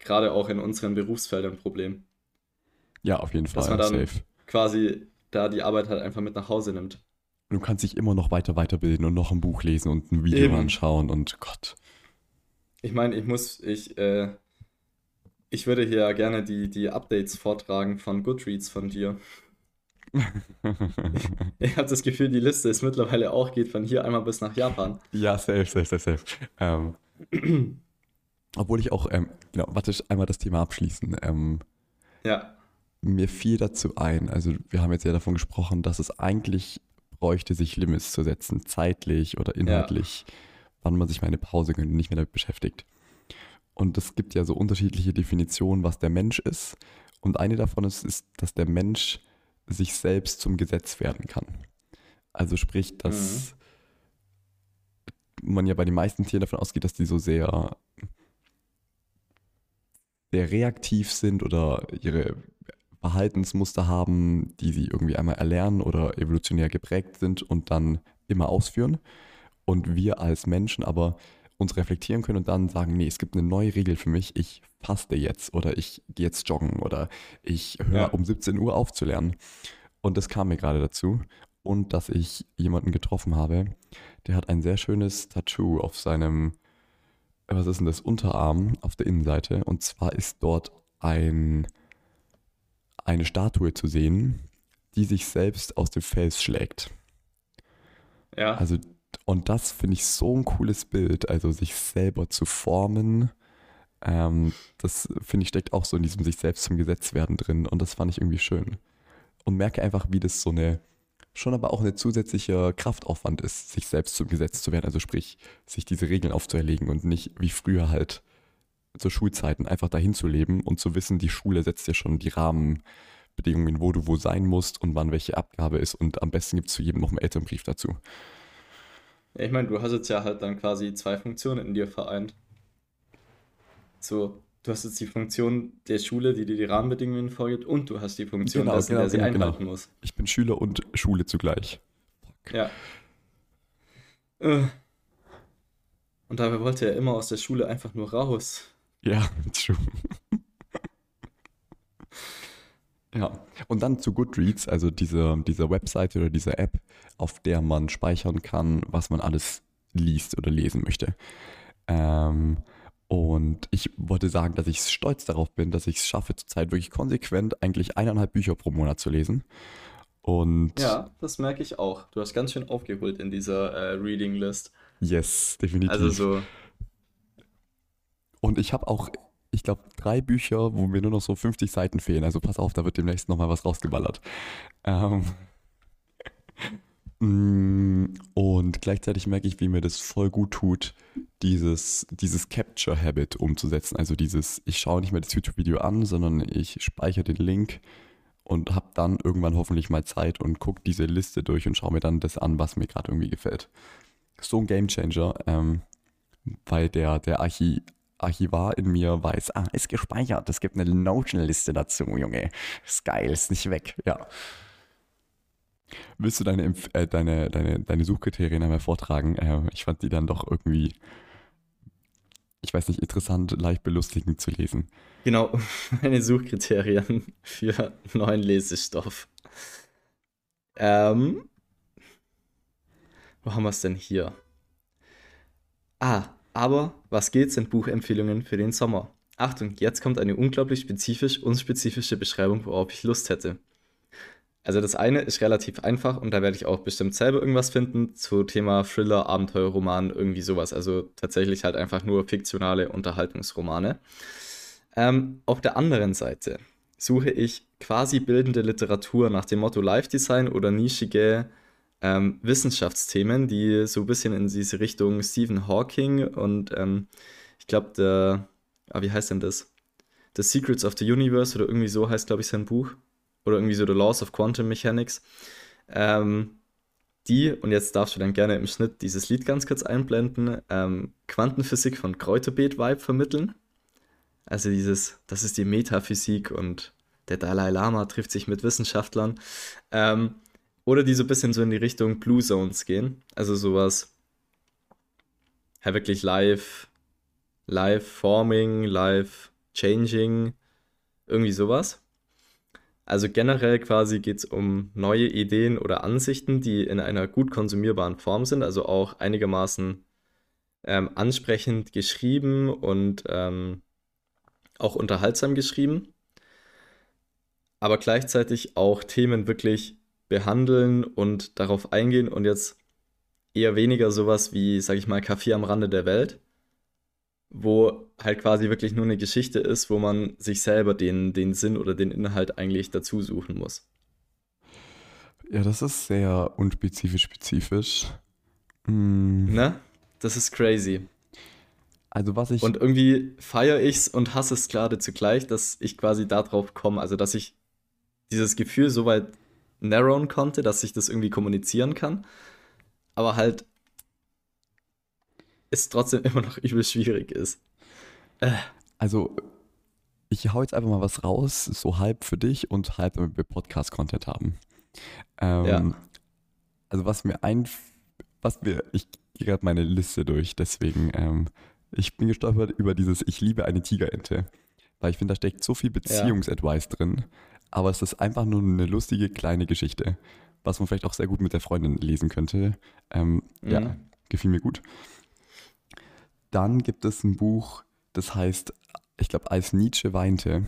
gerade auch in unseren Berufsfeldern Problem. Ja, auf jeden Dass Fall, man dann safe. Quasi da die Arbeit halt einfach mit nach Hause nimmt. Du kannst dich immer noch weiter weiterbilden und noch ein Buch lesen und ein Video Eben. anschauen und Gott. Ich meine, ich muss, ich, äh, ich würde hier gerne die, die Updates vortragen von Goodreads von dir. Ich habe das Gefühl, die Liste ist mittlerweile auch, geht von hier einmal bis nach Japan. ja, safe, safe, safe, safe. Ähm, obwohl ich auch, ähm, genau, warte, einmal das Thema abschließen. Ähm, Ja, mir fiel dazu ein, also wir haben jetzt ja davon gesprochen, dass es eigentlich bräuchte, sich Limits zu setzen, zeitlich oder inhaltlich, wann man sich mal eine Pause gönnt und nicht mehr damit beschäftigt. Und es gibt ja so unterschiedliche Definitionen, was der Mensch ist. Und eine davon ist, ist, dass der Mensch sich selbst zum Gesetz werden kann. Also sprich, dass man ja bei den meisten Tieren davon ausgeht, dass die so sehr sehr reaktiv sind oder ihre Verhaltensmuster haben, die sie irgendwie einmal erlernen oder evolutionär geprägt sind und dann immer ausführen. Und wir als Menschen aber uns reflektieren können und dann sagen, nee, es gibt eine neue Regel für mich, ich faste jetzt oder ich gehe jetzt joggen oder ich höre Ja. um 17 Uhr auf zu lernen. Und das kam mir gerade dazu. Und dass ich jemanden getroffen habe, der hat ein sehr schönes Tattoo auf seinem, was ist denn das, Unterarm auf der Innenseite. Und zwar ist dort ein, eine Statue zu sehen, die sich selbst aus dem Fels schlägt. Ja. Also, und das finde ich so ein cooles Bild, also sich selber zu formen. Ähm, das finde ich steckt auch so in diesem sich selbst zum Gesetz werden drin und das fand ich irgendwie schön. Und merke einfach, wie das so eine, schon aber auch eine zusätzliche Kraftaufwand ist, sich selbst zum Gesetz zu werden. Also sprich, sich diese Regeln aufzuerlegen und nicht wie früher halt zu Schulzeiten einfach dahin zu leben und zu wissen, die Schule setzt ja schon die Rahmenbedingungen, wo du wo sein musst und wann welche Abgabe ist und am besten gibt es zu jedem noch einen Elternbrief dazu. Ja, ich meine, du hast jetzt ja halt dann quasi zwei Funktionen in dir vereint. So, du hast jetzt die Funktion der Schule, die dir die Rahmenbedingungen vorgibt, und du hast die Funktion Genau, dessen, genau, der sie genau, genau. einhalten muss. Ich bin Schüler und Schule zugleich. Ja. Äh. Und dabei wollte er immer aus der Schule einfach nur raus. Ja, true. ja, und dann zu Goodreads, also diese, diese Webseite oder diese App, auf der man speichern kann, was man alles liest oder lesen möchte. Ähm, und ich wollte sagen, dass ich stolz darauf bin, dass ich es schaffe, zurzeit wirklich konsequent eigentlich eineinhalb Bücher pro Monat zu lesen. Und Ja, das merke ich auch. Du hast ganz schön aufgeholt in dieser äh, Reading List. yes, definitiv. Also so, Und ich habe auch, ich glaube, drei Bücher, wo mir nur noch so 50 Seiten fehlen. Also pass auf, da wird demnächst nochmal was rausgeballert. Ähm, mm, und gleichzeitig merke ich, wie mir das voll gut tut, dieses, dieses Capture-Habit umzusetzen. Also dieses, ich schaue nicht mehr das YouTube-Video an, sondern ich speichere den Link und habe dann irgendwann hoffentlich mal Zeit und gucke diese Liste durch und schaue mir dann das an, was mir gerade irgendwie gefällt. So ein Gamechanger, ähm, weil der, der Archi Archivar in mir weiß, ah, ist gespeichert, es gibt eine Notion-Liste dazu, Junge. Ist geil, ist nicht weg, ja. Willst du deine, äh, deine, deine, deine Suchkriterien einmal vortragen? Äh, ich fand die dann doch irgendwie, ich weiß nicht, interessant, leicht belustigend zu lesen. genau, meine Suchkriterien für neuen Lesestoff. Ähm, wo haben wir es denn hier? Ah, aber was geht, sind Buchempfehlungen für den Sommer. Achtung, jetzt kommt eine unglaublich spezifisch unspezifische Beschreibung, worauf ich Lust hätte. Also das eine ist relativ einfach und da werde ich auch bestimmt selber irgendwas finden zu Thema Thriller, Abenteuerroman, irgendwie sowas. Also tatsächlich halt einfach nur fiktionale Unterhaltungsromane. Ähm, auf der anderen Seite suche ich quasi bildende Literatur nach dem Motto Life Design oder nischige ähm, Wissenschaftsthemen, die so ein bisschen in diese Richtung Stephen Hawking und ähm, ich glaube, der, ah, wie heißt denn das? The Secrets of the Universe oder irgendwie so heißt, glaube ich, sein Buch. Oder irgendwie so The Laws of Quantum Mechanics. Ähm, die, und jetzt darfst du dann gerne im Schnitt dieses Lied ganz kurz einblenden, ähm, Quantenphysik von Kräuterbeet-Vibe vermitteln. Also dieses, das ist die Metaphysik und der Dalai Lama trifft sich mit Wissenschaftlern. Ähm, oder die so ein bisschen so in die Richtung Blue Zones gehen. Also sowas, ja wirklich live, live forming, live changing, irgendwie sowas. Also generell quasi geht es um neue Ideen oder Ansichten, die in einer gut konsumierbaren Form sind, also auch einigermaßen ähm, ansprechend geschrieben und ähm, auch unterhaltsam geschrieben, aber gleichzeitig auch Themen wirklich behandeln und darauf eingehen und jetzt eher weniger sowas wie, sag ich mal, Kaffee am Rande der Welt, wo halt quasi wirklich nur eine Geschichte ist, wo man sich selber den, den Sinn oder den Inhalt eigentlich dazu suchen muss. Ja, das ist sehr unspezifisch spezifisch. Mm, Ne? Das ist crazy. Also was ich, Und irgendwie feiere ich's und hasse es gerade zugleich, dass ich quasi darauf komme, also dass ich dieses Gefühl so weit narrowen konnte, dass ich das irgendwie kommunizieren kann, aber halt es trotzdem immer noch übel schwierig ist. also ich hau jetzt einfach mal was raus, so halb für dich und halb, damit wir Podcast-Content haben. Ähm, Ja. Also was mir ein, was mir, ich gehe gerade meine Liste durch, deswegen, ähm, ich bin gestolpert über dieses Ich liebe eine Tigerente, weil ich finde, da steckt so viel Beziehungsadvice drin, aber es ist einfach nur eine lustige kleine Geschichte, was man vielleicht auch sehr gut mit der Freundin lesen könnte. Ähm, Ja, Mhm. gefiel mir gut. Dann gibt es ein Buch, das heißt, ich glaube, als Nietzsche weinte.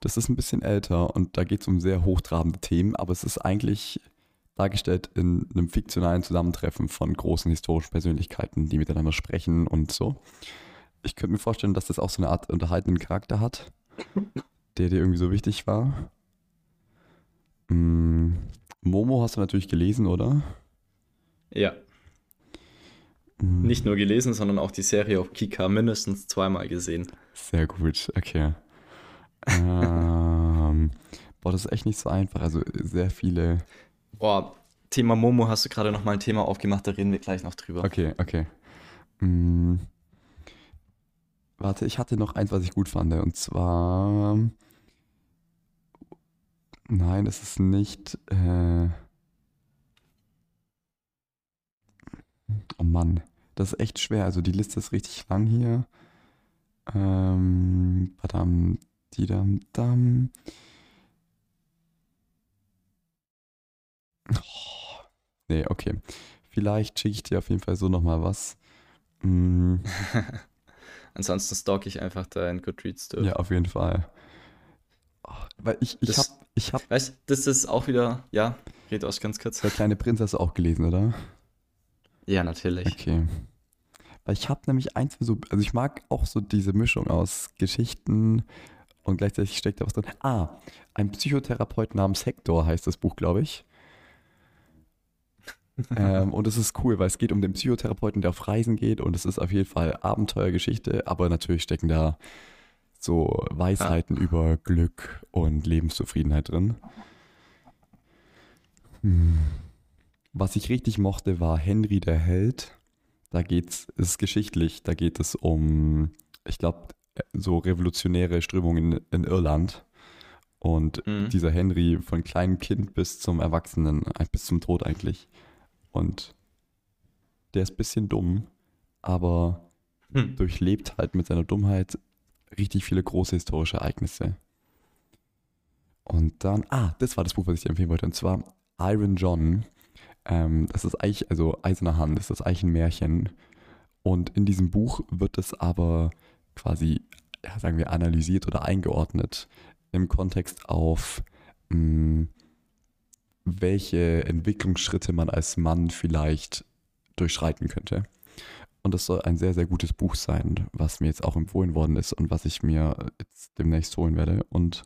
Das ist ein bisschen älter und da geht es um sehr hochtrabende Themen, aber es ist eigentlich dargestellt in einem fiktionalen Zusammentreffen von großen historischen Persönlichkeiten, die miteinander sprechen und so. Ich könnte mir vorstellen, dass das auch so eine Art unterhaltenden Charakter hat, der dir irgendwie so wichtig war. Mm, Momo hast du natürlich gelesen, oder? Ja. Mm. Nicht nur gelesen, sondern auch die Serie auf Kika mindestens zweimal gesehen. Sehr gut, okay. ähm, boah, das ist echt nicht so einfach. Also sehr viele. Boah, Thema Momo hast du gerade noch mal ein Thema aufgemacht, da reden wir gleich noch drüber. Okay, okay. Mm, warte, ich hatte noch eins, was ich gut fand. Und zwar. Nein, das ist nicht. Äh, oh Mann, das ist echt schwer. Also die Liste ist richtig lang hier. Ähm, badam, didam, dam. Oh, nee, okay. Vielleicht schicke ich dir auf jeden Fall so nochmal was. Mm, Ansonsten stalke ich einfach dein Goodreads durch. ja, auf jeden Fall. Weil ich, ich Das- hab, ich hab, Weißt du, das ist auch wieder, ja, red aus ganz kurz. der kleine Prinz hast du auch gelesen, oder? Ja, natürlich. Okay. Weil ich habe nämlich eins so, also ich mag auch so diese Mischung aus Geschichten und gleichzeitig steckt da was drin. Ah, ein Psychotherapeut namens Hector heißt das Buch, glaube ich. ähm, und es ist cool, weil es geht um den Psychotherapeuten, der auf Reisen geht und es ist auf jeden Fall Abenteuergeschichte, aber natürlich stecken da so Weisheiten über Glück und Lebenszufriedenheit drin. Hm. Was ich richtig mochte, war Henry der Held. Da geht's, es ist geschichtlich, da geht es um, ich glaube, so revolutionäre Strömungen in, in Irland. Und Mhm. dieser Henry von kleinem Kind bis zum Erwachsenen, äh, bis zum Tod eigentlich. Und der ist ein bisschen dumm, aber Hm. durchlebt halt mit seiner Dummheit richtig viele große historische Ereignisse. Und dann, ah, das war das Buch, was ich dir empfehlen wollte, und zwar Iron John. Ähm, das ist eigentlich, also Eiserner Hand, das ist eigentlich ein Märchen. Und in diesem Buch wird es aber quasi, ja, sagen wir, analysiert oder eingeordnet im Kontext auf, mh, welche Entwicklungsschritte man als Mann vielleicht durchschreiten könnte. Und das soll ein sehr, sehr gutes Buch sein, was mir jetzt auch empfohlen worden ist und was ich mir jetzt demnächst holen werde. Und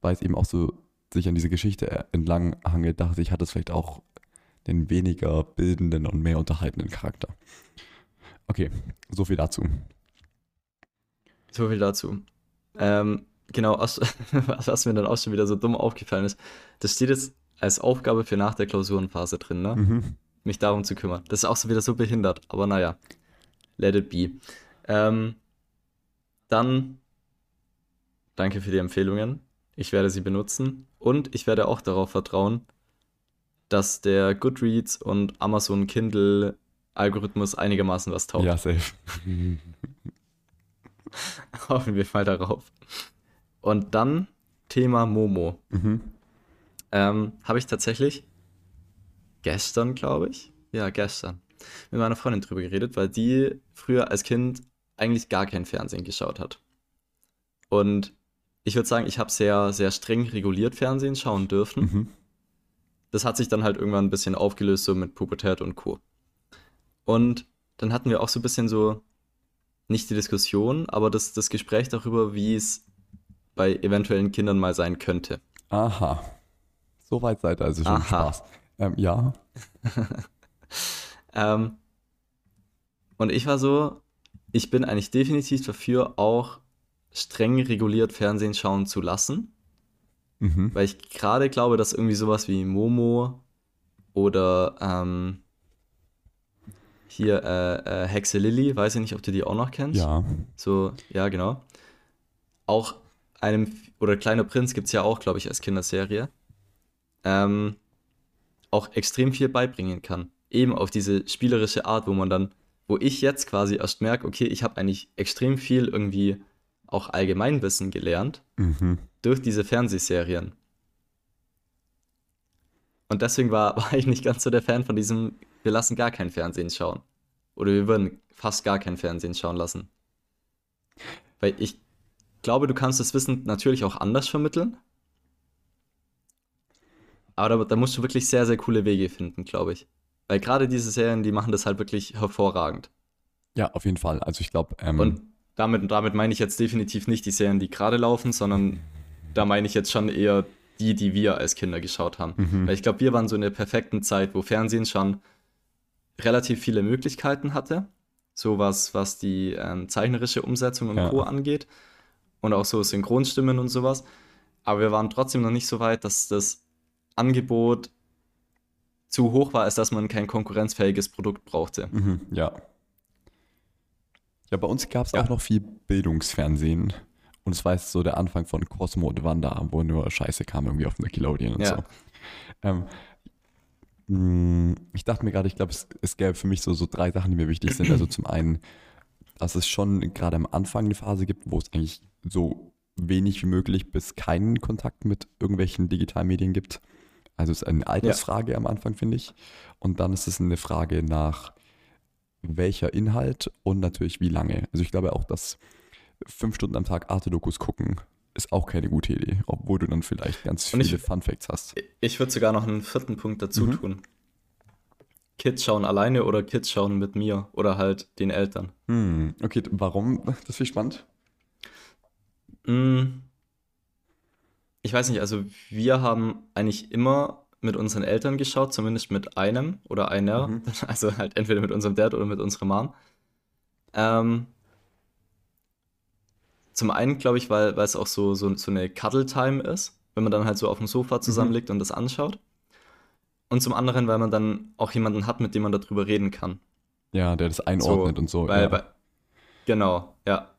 weil es eben auch so sich an diese Geschichte entlang hangelt, dachte ich, hat es vielleicht auch den weniger bildenden und mehr unterhaltenden Charakter. Okay, so viel dazu. So viel dazu. Ähm, genau, was, was mir dann auch schon wieder so dumm aufgefallen ist, das steht jetzt als Aufgabe für nach der Klausurenphase drin, ne? Mhm. Mich darum zu kümmern. Das ist auch so wieder so behindert, aber naja. Let it be. Ähm, dann danke für die Empfehlungen. Ich werde sie benutzen und ich werde auch darauf vertrauen, dass der Goodreads und Amazon Kindle Algorithmus einigermaßen was taugt. Ja, safe. Hoffen wir mal darauf. Und dann Thema Momo. Mhm. Ähm, Habe ich tatsächlich gestern, glaube ich, ja, gestern, mit meiner Freundin drüber geredet, weil die früher als Kind eigentlich gar kein Fernsehen geschaut hat. Und ich würde sagen, ich habe sehr, sehr streng reguliert Fernsehen schauen dürfen. Mhm. Das hat sich dann halt irgendwann ein bisschen aufgelöst, so mit Pubertät und Co. Und dann hatten wir auch so ein bisschen so, nicht die Diskussion, aber das, das Gespräch darüber, wie es bei eventuellen Kindern mal sein könnte. Aha. So weit seid ihr also schon Aha. Spaß. Ähm, ja. Ähm, und ich war so, ich bin eigentlich definitiv dafür, auch streng reguliert Fernsehen schauen zu lassen, Mhm. weil ich gerade glaube, dass irgendwie sowas wie Momo oder ähm, hier äh, äh, Hexe Lilly, weiß ich nicht, ob du die auch noch kennst. Ja. So, ja, genau. auch einem, oder Kleiner Prinz gibt es ja auch, glaube ich, als Kinderserie, ähm, auch extrem viel beibringen kann. Eben auf diese spielerische Art, wo man dann, wo ich jetzt quasi erst merke, okay, ich habe eigentlich extrem viel irgendwie auch Allgemeinwissen gelernt Mhm. durch diese Fernsehserien. Und deswegen war, war ich nicht ganz so der Fan von diesem, wir lassen gar kein Fernsehen schauen. Oder wir würden fast gar kein Fernsehen schauen lassen. Weil ich glaube, du kannst das Wissen natürlich auch anders vermitteln. Aber da, da musst du wirklich sehr, sehr coole Wege finden, glaube ich. Weil gerade diese Serien, die machen das halt wirklich hervorragend. Ja, auf jeden Fall. Also ich glaube, ähm, Und damit, damit meine ich jetzt definitiv nicht die Serien, die gerade laufen, sondern da meine ich jetzt schon eher die, die wir als Kinder geschaut haben. Mhm. Weil ich glaube, wir waren so in der perfekten Zeit, wo Fernsehen schon relativ viele Möglichkeiten hatte. So was, was die ähm, zeichnerische Umsetzung und Ja. Co. angeht. Und auch so Synchronstimmen und sowas. Aber wir waren trotzdem noch nicht so weit, dass das Angebot zu hoch war, als dass man kein konkurrenzfähiges Produkt brauchte. Mhm, ja. Ja, bei uns gab es Ja. auch noch viel Bildungsfernsehen. Und es war jetzt so der Anfang von Cosmo und Wanda, wo nur Scheiße kam irgendwie auf Nickelodeon und Ja. so. Ähm, mh, ich dachte mir gerade, ich glaube, es, es gäbe für mich so, so drei Sachen, die mir wichtig sind. Also zum einen, dass es schon gerade am Anfang eine Phase gibt, wo es eigentlich so wenig wie möglich bis keinen Kontakt mit irgendwelchen Digitalmedien gibt. Also es ist eine Altersfrage am Anfang, finde ich. Und dann ist es eine Frage nach welcher Inhalt und natürlich wie lange. Also ich glaube auch, dass fünf Stunden am Tag Arte-Dokus gucken ist auch keine gute Idee, obwohl du dann vielleicht ganz ich- viele Fun-Facts hast. Ich würde sogar noch einen vierten Punkt dazu Mhm. tun. Kids schauen alleine oder Kids schauen mit mir oder halt den Eltern. Hm, okay, warum? Das ist viel spannend. Mm, Ich weiß nicht, also wir haben eigentlich immer mit unseren Eltern geschaut, zumindest mit einem oder einer. Mhm. Also halt entweder mit unserem Dad oder mit unserer Mom. Ähm, zum einen, glaube ich, weil, weil es auch so, so, so eine Cuddle-Time ist, wenn man dann halt so auf dem Sofa zusammenliegt und das anschaut. Und zum anderen, weil man dann auch jemanden hat, mit dem man darüber reden kann. Ja, der das einordnet und so. Weil, ja. weil, genau, ja.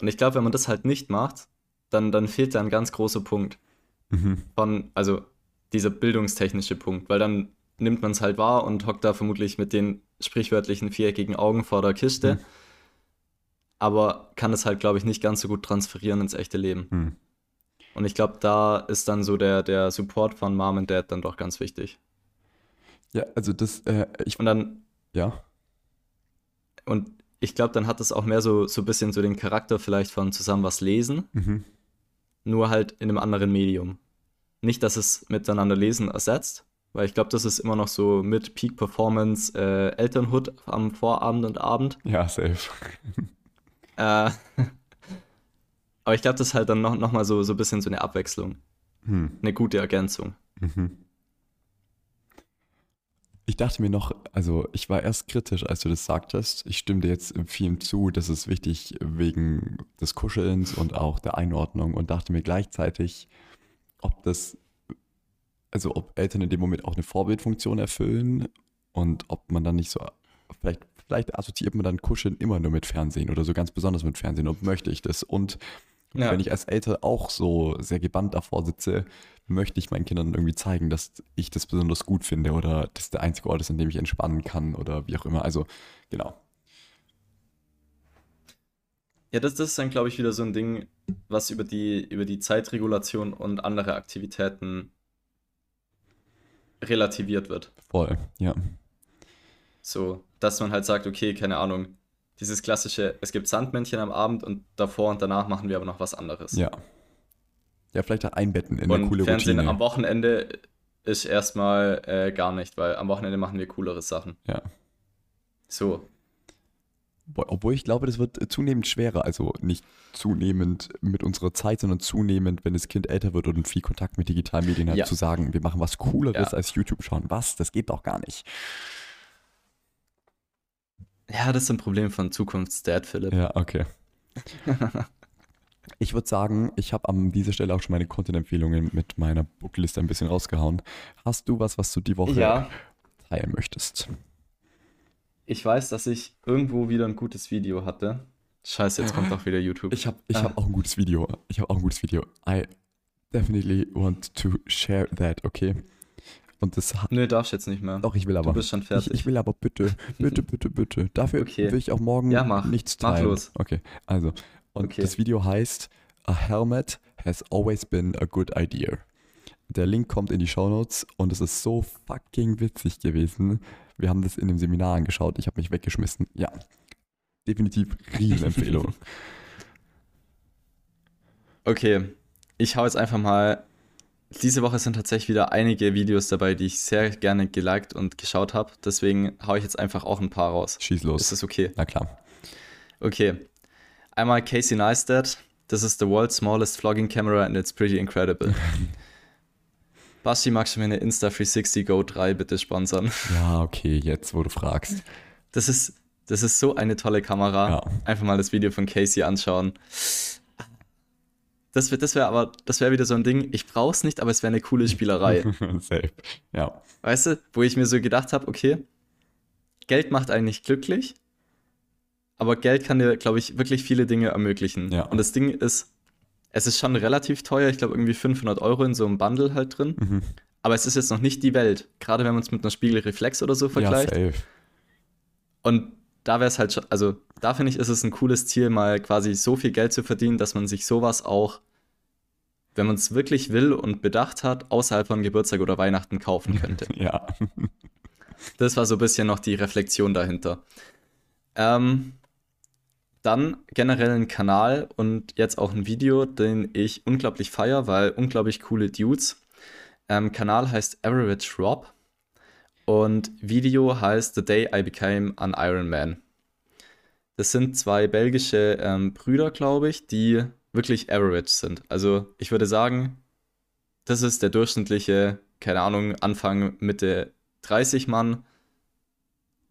Und ich glaube, wenn man das halt nicht macht, dann, dann fehlt da ein ganz großer Punkt mhm. von, also dieser bildungstechnische Punkt, weil dann nimmt man es halt wahr und hockt da vermutlich mit den sprichwörtlichen viereckigen Augen vor der Kiste, Mhm. aber kann es halt, glaube ich, nicht ganz so gut transferieren ins echte Leben. Hm. Und ich glaube, da ist dann so der, der Support von Mom und Dad dann doch ganz wichtig. Ja, also das, äh, ich, Und dann, ja, und ich glaube, dann hat es auch mehr so, so ein bisschen so den Charakter vielleicht von zusammen was lesen, mhm. Nur halt in einem anderen Medium. Nicht, dass es miteinander lesen ersetzt, weil ich glaube, das ist immer noch so mit Peak Performance äh, Elternhood am Vorabend und Abend. ja, safe. Äh, aber ich glaube, das ist halt dann noch, noch mal so, so ein bisschen so eine Abwechslung, Hm. eine gute Ergänzung. Mhm. Ich dachte mir noch, also ich war erst kritisch, als du das sagtest. Ich stimme dir jetzt in vielem zu, das ist wichtig wegen des Kuschelns und auch der Einordnung und dachte mir gleichzeitig, ob das, also ob Eltern in dem Moment auch eine Vorbildfunktion erfüllen und ob man dann nicht so, vielleicht, vielleicht assoziiert man dann Kuscheln immer nur mit Fernsehen oder so ganz besonders mit Fernsehen und möchte ich das und Ja. wenn ich als Eltern auch so sehr gebannt davor sitze, möchte ich meinen Kindern irgendwie zeigen, dass ich das besonders gut finde oder dass der einzige Ort ist, an dem ich entspannen kann oder wie auch immer. Also, genau. Ja, das, das ist dann, glaube ich, wieder so ein Ding, was über die, über die Zeitregulation und andere Aktivitäten relativiert wird. Voll, ja. So, dass man halt sagt, okay, keine Ahnung, dieses klassische, es gibt Sandmännchen am Abend und davor und danach machen wir aber noch was anderes. Ja. Ja, vielleicht einbetten in eine und coole Fernsehen Routine. am Wochenende ist erstmal äh, gar nicht, weil am Wochenende machen wir coolere Sachen. Ja. So, Obwohl ich glaube, das wird zunehmend schwerer. Also nicht zunehmend mit unserer Zeit, sondern zunehmend, wenn das Kind älter wird und viel Kontakt mit digitalen Medien hat, Ja. zu sagen, wir machen was Cooleres Ja. als YouTube schauen. Was? Das geht doch gar nicht. Ja, das ist ein Problem von Zukunftsdad, Philipp. Ja, okay. Ich würde sagen, ich habe an dieser Stelle auch schon meine Content-Empfehlungen mit meiner Bookliste ein bisschen rausgehauen. Hast du was, was du die Woche Ja, teilen möchtest? ich weiß, dass ich irgendwo wieder ein gutes Video hatte. Scheiße, jetzt kommt doch wieder YouTube. Ich habe ich Ah. hab auch ein gutes Video. Ich habe auch ein gutes Video. I definitely want to share that, okay? Und das hat. Nö, darfst jetzt nicht mehr. Doch, ich will Du aber. bist schon Ich, fertig. ich will aber bitte, bitte, bitte, bitte. Dafür Okay. will ich auch morgen Ja, mach. nichts Mach teilen. los. Okay, also. Und Okay. das Video heißt A Helmet has always been a good idea. Der Link kommt in die Show Notes und es ist so fucking witzig gewesen. Wir haben das in dem Seminar angeschaut. Ich habe mich weggeschmissen. Ja, definitiv Riesenempfehlung. Okay, ich hau jetzt einfach mal. Diese Woche sind tatsächlich wieder einige Videos dabei, die ich sehr gerne geliked und geschaut habe. Deswegen hau ich jetzt einfach auch ein paar raus. Schieß los. Ist das okay? Na klar. Okay. Einmal Casey Neistat. This is the world's smallest vlogging camera and it's pretty incredible. Basti, magst du mir eine Insta360 Go 3 bitte sponsern? Ja, okay, jetzt, wo du fragst. Das ist, das ist so eine tolle Kamera. Ja. Einfach mal das Video von Casey anschauen. Das wäre das wär aber, das wäre wieder so ein Ding, ich brauch's nicht, aber es wäre eine coole Spielerei. Safe. Ja. weißt du, wo ich mir so gedacht habe, okay, Geld macht eigentlich glücklich, aber Geld kann dir, glaube ich, wirklich viele Dinge ermöglichen. Ja. Und das Ding ist, es ist schon relativ teuer, ich glaube irgendwie 500 Euro in so einem Bundle halt drin, Mhm. aber es ist jetzt noch nicht die Welt, gerade wenn man es mit einer Spiegelreflex oder so Ja, vergleicht. safe. Und da wäre es halt schon, also da finde ich, ist es ein cooles Ziel, mal quasi so viel Geld zu verdienen, dass man sich sowas auch, wenn man es wirklich will und bedacht hat, außerhalb von Geburtstag oder Weihnachten kaufen könnte. Ja. Das war so ein bisschen noch die Reflexion dahinter. Ähm, dann generell ein Kanal und jetzt auch ein Video, den ich unglaublich feier, weil unglaublich coole Dudes. Ähm, Kanal heißt Average Rob und Video heißt The Day I Became an Iron Man. Das sind zwei belgische ähm, Brüder, glaube ich, die wirklich average sind. Also ich würde sagen, das ist der durchschnittliche, keine Ahnung, Anfang, Mitte 30 Mann,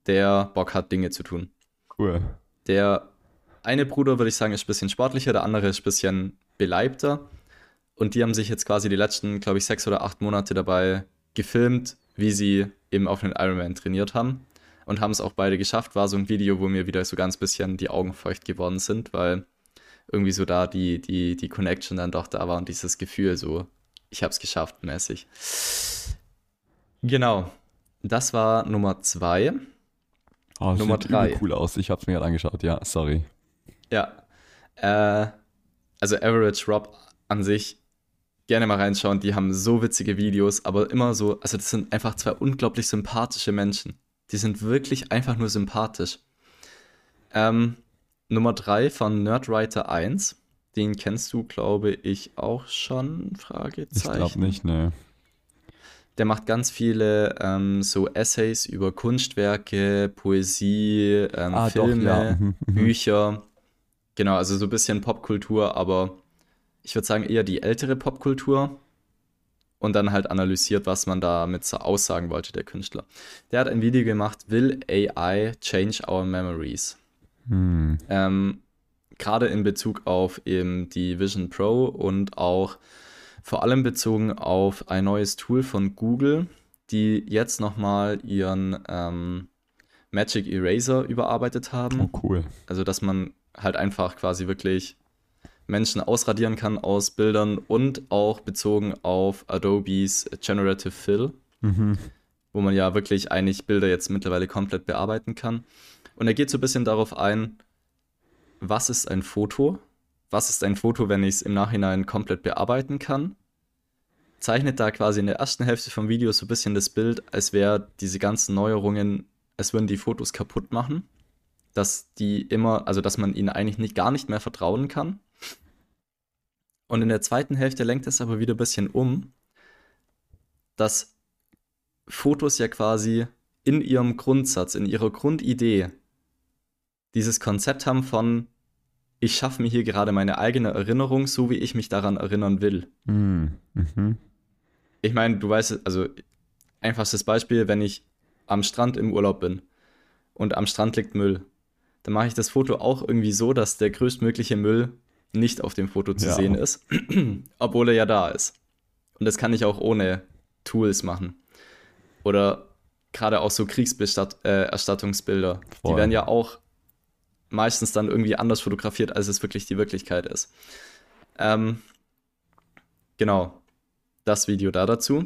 der Bock hat, Dinge zu tun. Cool. Der eine Bruder, würde ich sagen, ist ein bisschen sportlicher, der andere ist ein bisschen beleibter. Und die haben sich jetzt quasi die letzten, glaube ich, sechs oder acht Monate dabei gefilmt, wie sie eben auf den Ironman trainiert haben. Und haben es auch beide geschafft. War so ein Video, wo mir wieder so ganz bisschen die Augen feucht geworden sind, weil irgendwie so da die, die, die Connection dann doch da war und dieses Gefühl so, ich habe es geschafft mäßig. Genau. Das war Nummer zwei. Oh, das Nummer drei. cool aus. Ich hab's mir gerade angeschaut. Ja, sorry. Ja. Äh, also Average Rob an sich gerne mal reinschauen. Die haben so witzige Videos, aber immer so, also das sind einfach zwei unglaublich sympathische Menschen. Die sind wirklich einfach nur sympathisch. Ähm, Nummer drei von Nerdwriter 1. Den kennst du, glaube ich, auch schon? Ich Fragezeichen. glaube nicht, ne. Der macht ganz viele ähm, so Essays über Kunstwerke, Poesie, ähm, Ah, doch, Filme, ja. Mhm, mhm. Bücher. Genau, also so ein bisschen Popkultur, aber ich würde sagen eher die ältere Popkultur. Und dann halt analysiert, was man damit so aussagen wollte, der Künstler. Der hat ein Video gemacht, Will AI Change Our Memories? Hm. Ähm, Gerade in Bezug auf eben die Vision Pro und auch vor allem bezogen auf ein neues Tool von Google, die jetzt nochmal ihren ähm, Magic Eraser überarbeitet haben. Oh, cool. Also, dass man halt einfach quasi wirklich Menschen ausradieren kann aus Bildern und auch bezogen auf Adobes Generative Fill Mhm. wo man ja wirklich eigentlich Bilder jetzt mittlerweile komplett bearbeiten kann. Und er geht so ein bisschen darauf ein, was ist ein Foto? Was ist ein Foto, wenn ich es im Nachhinein komplett bearbeiten kann? Zeichnet da quasi in der ersten Hälfte vom Video so ein bisschen das Bild, als wäre diese ganzen Neuerungen, als würden die Fotos kaputt machen. Dass die immer, also dass man ihnen eigentlich nicht, gar nicht mehr vertrauen kann. Und in der zweiten Hälfte lenkt es aber wieder ein bisschen um, dass Fotos ja quasi in ihrem Grundsatz, in ihrer Grundidee dieses Konzept haben von, ich schaffe mir hier gerade meine eigene Erinnerung, so wie ich mich daran erinnern will. Hm. Mhm. Ich meine, du weißt, also einfachstes Beispiel, wenn ich am Strand im Urlaub bin und am Strand liegt Müll, dann mache ich das Foto auch irgendwie so, dass der größtmögliche Müll nicht auf dem Foto zu Ja. sehen ist, obwohl er ja da ist. Und das kann ich auch ohne Tools machen. Oder gerade auch so Kriegserstattungsbilder. Die Voll. werden ja auch meistens dann irgendwie anders fotografiert, als es wirklich die Wirklichkeit ist. Ähm, genau, das Video da dazu.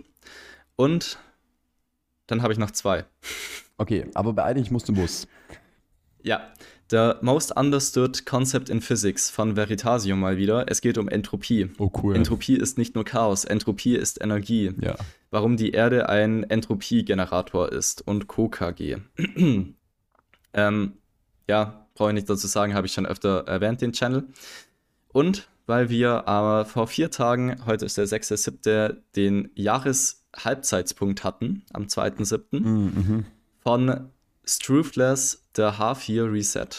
Und dann habe ich noch zwei. Okay, aber beeil dich, musst du muss. Ja, The Most Understood Concept in Physics von Veritasium mal wieder. Es geht um Entropie. Oh, cool. Entropie ist nicht nur Chaos, Entropie ist Energie. Ja. Warum die Erde ein Entropiegenerator ist und Co-KG. ähm, ja, brauche ich nicht dazu sagen, habe ich schon öfter erwähnt, den Channel. Und weil wir aber vor vier Tagen, heute ist der 6.7., den Jahreshalbzeitspunkt hatten, am 2.7., Mhm. von Struthless The Half Year Reset.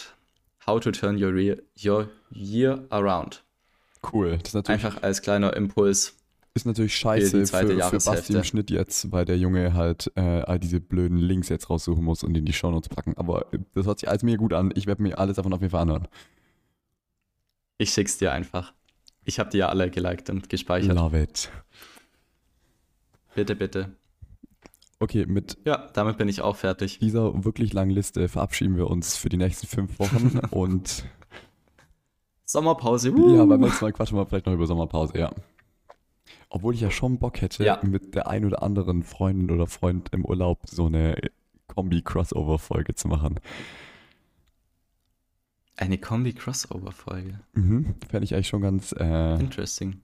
How to turn your, re your year around. Cool. Das ist natürlich, Einfach als kleiner Impuls. ist natürlich scheiße für, für Jahreshälfte. Basti im Schnitt jetzt, weil der Junge halt äh, all diese blöden Links jetzt raussuchen muss und in die Shownotes packen. Aber äh, das hört sich alles mega gut an. Ich werde mir alles davon auf jeden Fall anhören. Ich schick's dir einfach. Ich habe die ja alle geliked und gespeichert. Love it. Bitte, bitte. Okay, mit Ja, damit bin ich auch fertig. dieser wirklich langen Liste verabschieden wir uns für die nächsten fünf Wochen und Sommerpause. ja, beim nächsten Mal quatschen wir vielleicht noch über Sommerpause, ja. Obwohl ich ja schon Bock hätte, Ja. mit der ein oder anderen Freundin oder Freund im Urlaub so eine Kombi-Crossover-Folge zu machen. Eine Kombi-Crossover-Folge. Mhm. Fände ich eigentlich schon ganz äh, Interesting.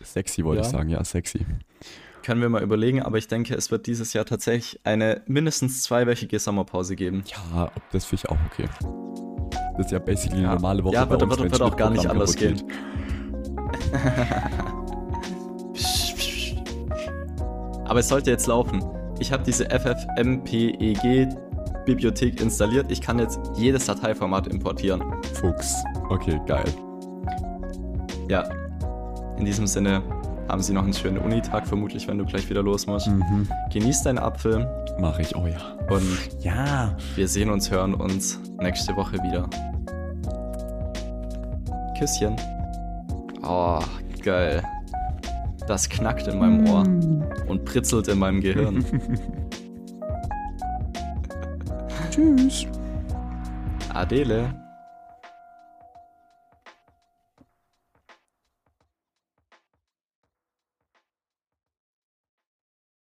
sexy, wollte Ja. ich sagen. Ja, sexy. Können wir mal überlegen, aber ich denke, es wird dieses Jahr tatsächlich eine mindestens zweiwöchige Sommerpause geben. Ja, ob das finde ich auch okay. Das ist ja basically eine Ja. normale Woche Ja, wird- wird- wird auch gar nicht anders kaputt Aber es sollte jetzt laufen. Ich habe diese FFmpeg-Bibliothek installiert. Ich kann jetzt jedes Dateiformat importieren. Fuchs. Okay, geil. Ja. In diesem Sinne haben Sie noch einen schönen Unitag, vermutlich, wenn du gleich wieder los musst. Mhm. Genieß deinen Apfel Mach ich. Oh ja. und Ja. wir sehen uns, hören uns nächste Woche wieder. Küsschen. Oh, geil. Das knackt in meinem Ohr und pritzelt in meinem Gehirn. Tschüss. Adele.